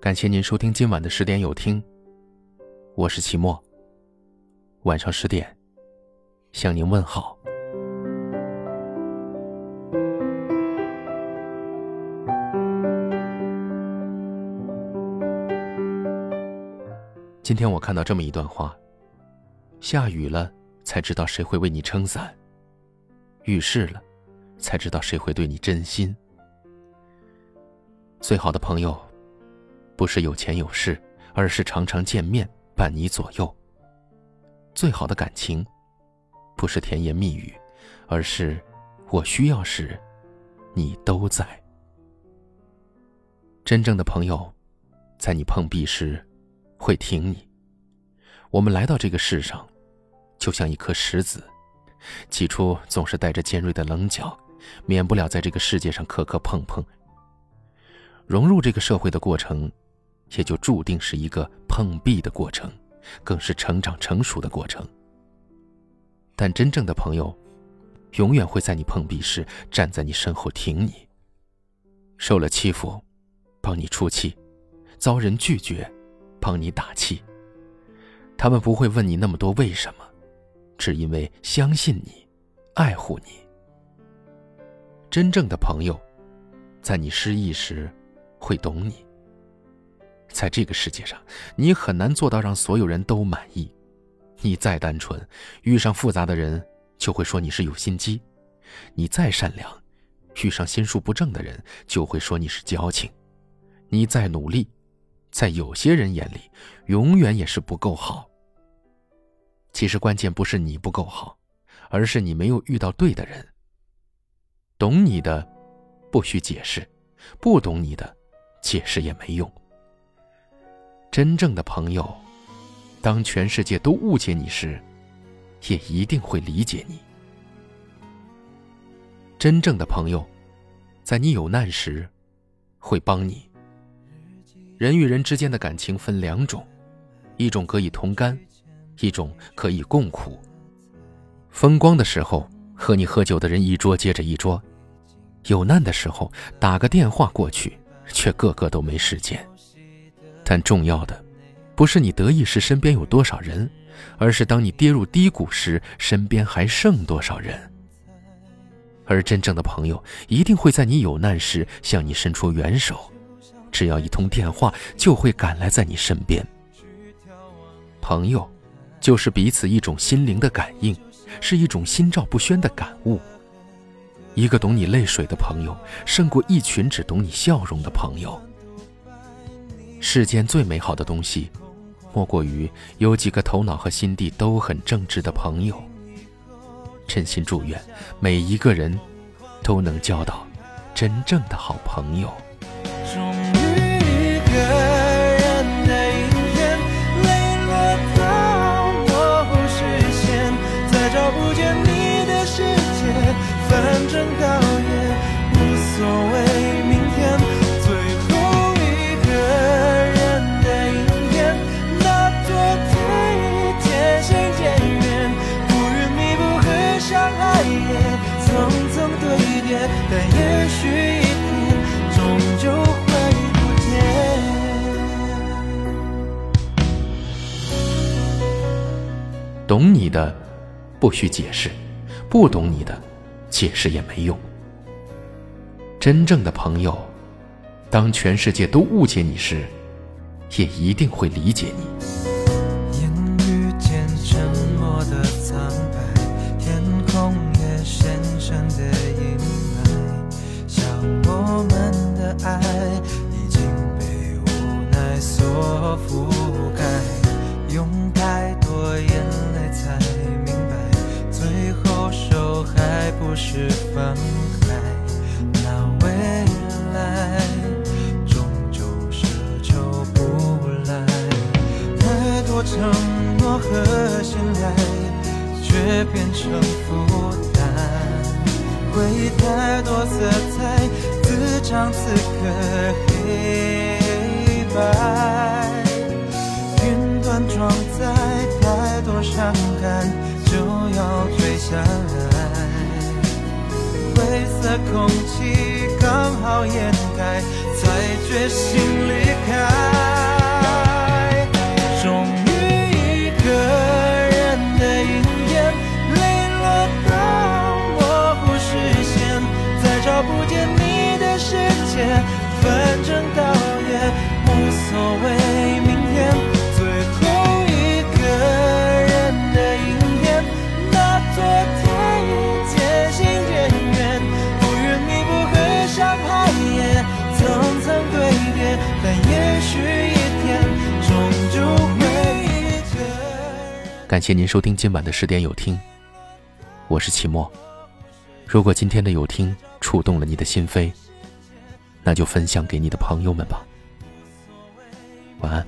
感谢您收听今晚的十点有听。我是齐墨。晚上十点，向您问好。今天我看到这么一段话：下雨了，才知道谁会为你撑伞；遇事了，才知道谁会对你真心。最好的朋友。不是有钱有势，而是常常见面伴你左右。最好的感情，不是甜言蜜语，而是我需要时，你都在。真正的朋友，在你碰壁时，会挺你。我们来到这个世上，就像一颗石子，起初总是带着尖锐的棱角，免不了在这个世界上磕磕碰碰。融入这个社会的过程。也就注定是一个碰壁的过程，更是成长成熟的过程。但真正的朋友，永远会在你碰壁时站在你身后挺你。受了欺负，帮你出气；遭人拒绝，帮你打气。他们不会问你那么多为什么，只因为相信你，爱护你。真正的朋友，在你失意时，会懂你。在这个世界上，你很难做到让所有人都满意。你再单纯，遇上复杂的人就会说你是有心机；你再善良，遇上心术不正的人就会说你是矫情；你再努力，在有些人眼里，永远也是不够好。其实关键不是你不够好，而是你没有遇到对的人。懂你的，不需解释；不懂你的，解释也没用。真正的朋友，当全世界都误解你时，也一定会理解你。真正的朋友，在你有难时，会帮你。人与人之间的感情分两种，一种可以同甘，一种可以共苦。风光的时候，和你喝酒的人一桌接着一桌；有难的时候，打个电话过去，却个个都没时间。但重要的，不是你得意时身边有多少人，而是当你跌入低谷时，身边还剩多少人。而真正的朋友，一定会在你有难时向你伸出援手，只要一通电话，就会赶来在你身边。朋友，就是彼此一种心灵的感应，是一种心照不宣的感悟。一个懂你泪水的朋友，胜过一群只懂你笑容的朋友。世间最美好的东西，莫过于有几个头脑和心地都很正直的朋友。真心祝愿每一个人都能交到真正的好朋友。懂你的，不需解释；不懂你的，解释也没用。真正的朋友，当全世界都误解你时，也一定会理解你。是放开，那未来终究奢求不来。太多承诺和信赖，却变成负担。回忆太多色彩，自唱此刻黑白。云端装载太多伤感，就要坠下来。黑色空气刚好掩盖。才决心离开。感谢您收听今晚的十点有听，我是齐墨。如果今天的有听触动了你的心扉，那就分享给你的朋友们吧。晚安。